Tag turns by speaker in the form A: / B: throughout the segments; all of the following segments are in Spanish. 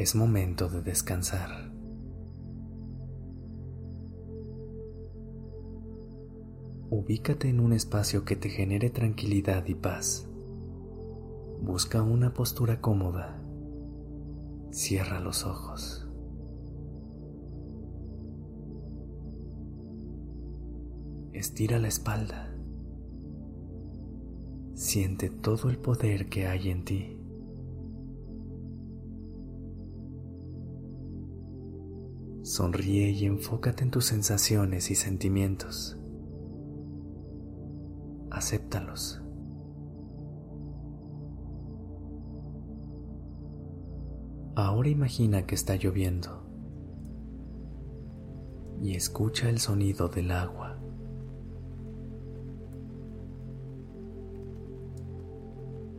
A: Es momento de descansar. Ubícate en un espacio que te genere tranquilidad y paz. Busca una postura cómoda. Cierra los ojos. Estira la espalda. Siente todo el poder que hay en ti. Sonríe y enfócate en tus sensaciones y sentimientos. Acéptalos. Ahora imagina que está lloviendo y escucha el sonido del agua.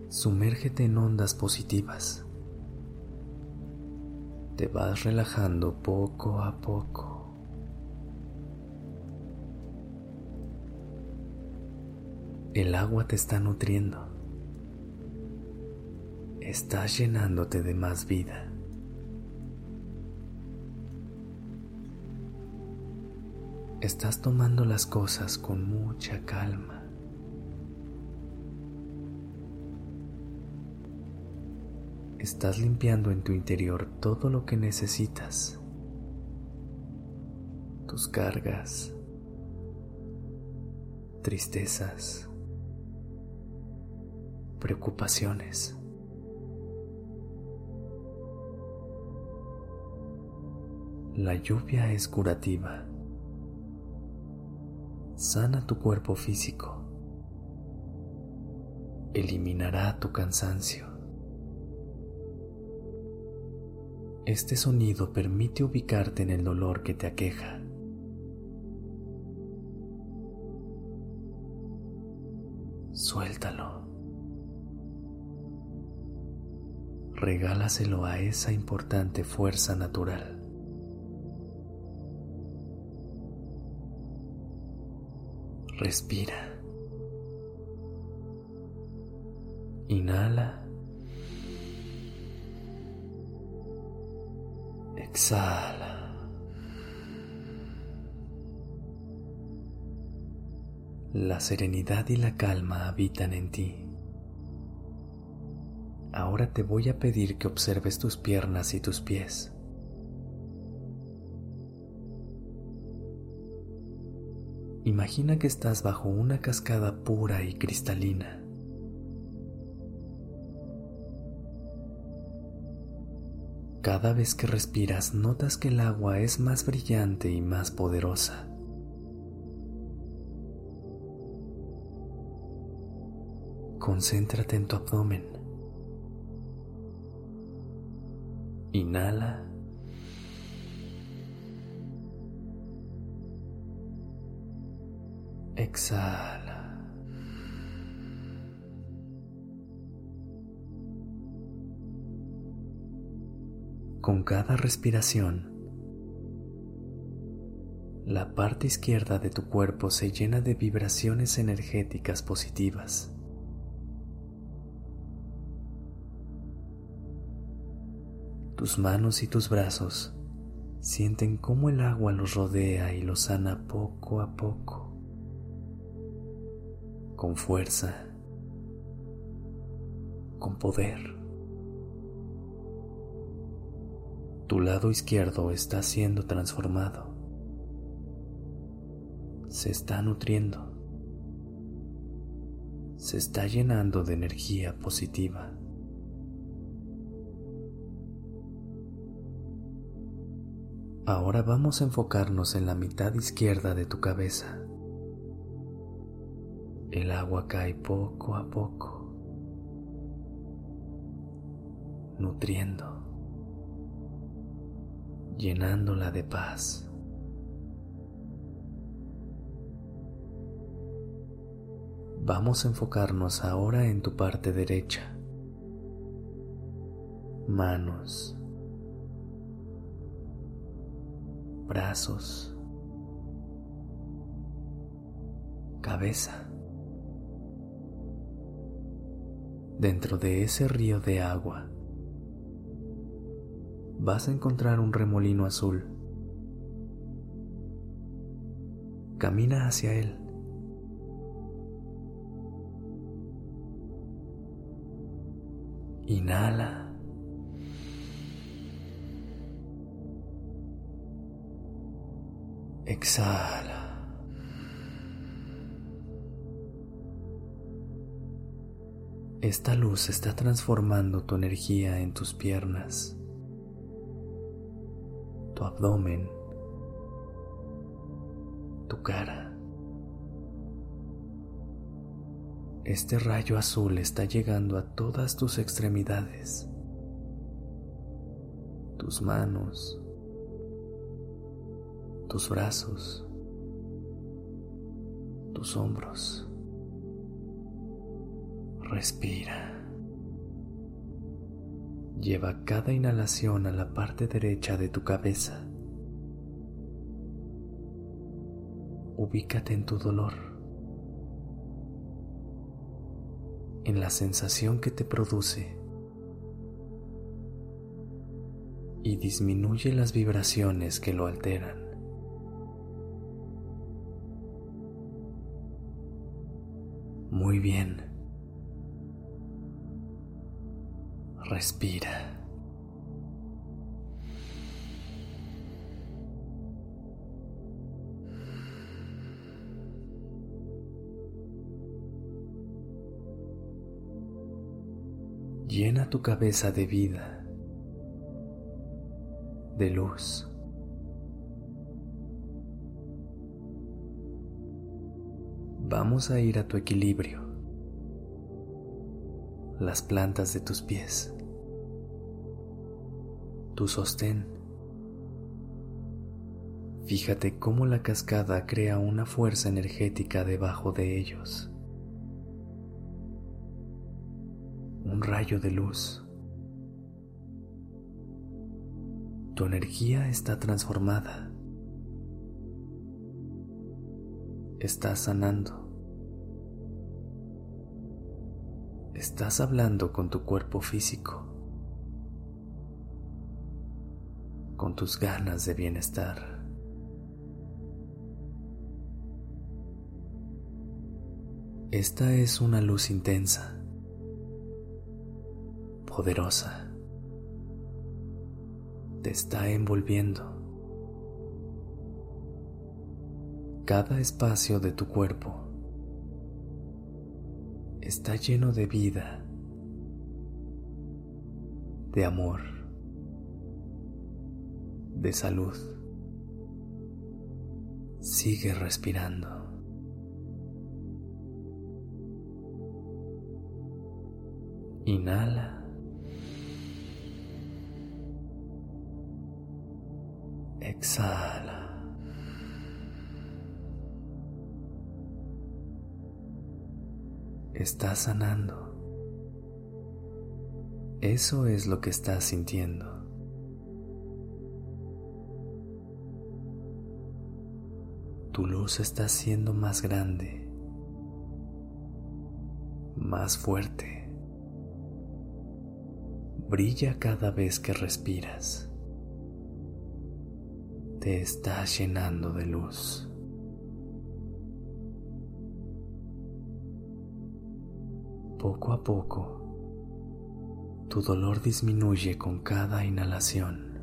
A: Sumérgete en ondas positivas. Te vas relajando poco a poco. El agua te está nutriendo. Estás llenándote de más vida. Estás tomando las cosas con mucha calma. Estás limpiando en tu interior todo lo que necesitas, tus cargas, tristezas, preocupaciones. La lluvia es curativa. Sana tu cuerpo físico. Eliminará tu cansancio. Este sonido permite ubicarte en el dolor que te aqueja. Suéltalo. Regálaselo a esa importante fuerza natural. Respira. Inhala. Exhala. La serenidad y la calma habitan en ti. Ahora te voy a pedir que observes tus piernas y tus pies. Imagina que estás bajo una cascada pura y cristalina. Cada vez que respiras notas que el agua es más brillante y más poderosa. Concéntrate en tu abdomen. Inhala. Exhala. Con cada respiración, la parte izquierda de tu cuerpo se llena de vibraciones energéticas positivas. Tus manos y tus brazos sienten cómo el agua los rodea y los sana poco a poco, con fuerza, con poder. Tu lado izquierdo está siendo transformado. Se está nutriendo. Se está llenando de energía positiva. Ahora vamos a enfocarnos en la mitad izquierda de tu cabeza. El agua cae poco a poco. nutriendo, llenándola de paz. Vamos a enfocarnos ahora en tu parte derecha. Manos, brazos, cabeza. Dentro de ese río de agua vas a encontrar un remolino azul. Camina hacia él. Inhala. Exhala. Esta luz está transformando tu energía en tus piernas, tu abdomen, tu cara. Este rayo azul está llegando a todas tus extremidades, tus manos, tus brazos, tus hombros. Respira. Lleva cada inhalación a la parte derecha de tu cabeza. Ubícate en tu dolor, en la sensación que te produce y disminuye las vibraciones que lo alteran. Muy bien. Respira. Llena tu cabeza de vida, de luz. Vamos a ir a tu equilibrio, las plantas de tus pies tu sostén. Fíjate cómo la cascada crea una fuerza energética debajo de ellos. Un rayo de luz. Tu energía está transformada. Estás sanando. Estás hablando con tu cuerpo físico. con tus ganas de bienestar. Esta es una luz intensa, poderosa. Te está envolviendo. Cada espacio de tu cuerpo está lleno de vida, de amor de salud. Sigue respirando. Inhala. Exhala. Estás sanando. Eso es lo que estás sintiendo. tu luz está siendo más grande, más fuerte. Brilla cada vez que respiras. Te estás llenando de luz. Poco a poco, tu dolor disminuye con cada inhalación.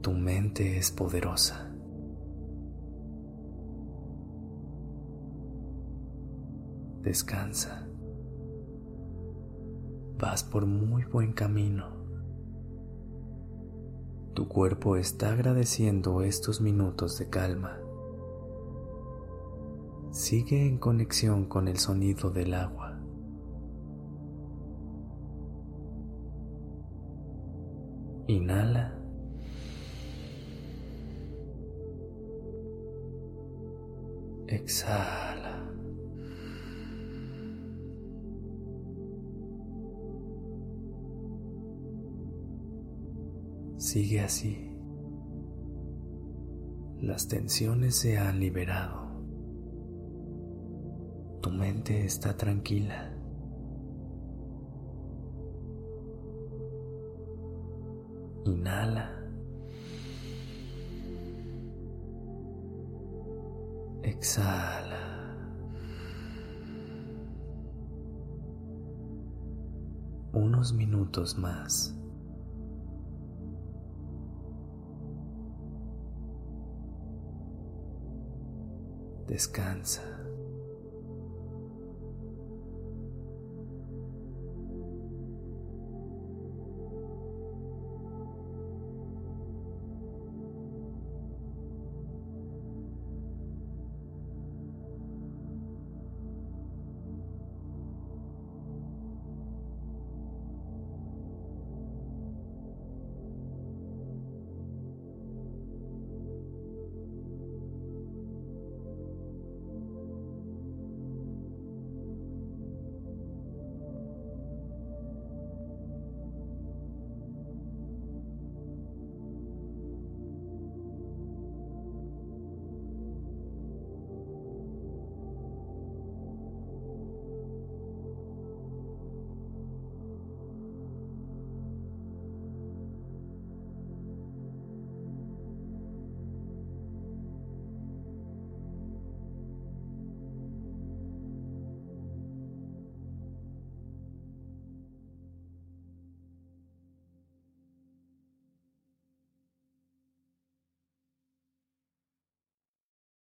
A: Tu mente es poderosa. descansa. Vas por muy buen camino. Tu cuerpo está agradeciendo estos minutos de calma. Sigue en conexión con el sonido del agua. Inhala. Exhala. Sigue así. Las tensiones se han liberado. Tu mente está tranquila. Inhala. Exhala. Unos minutos más. Descansa.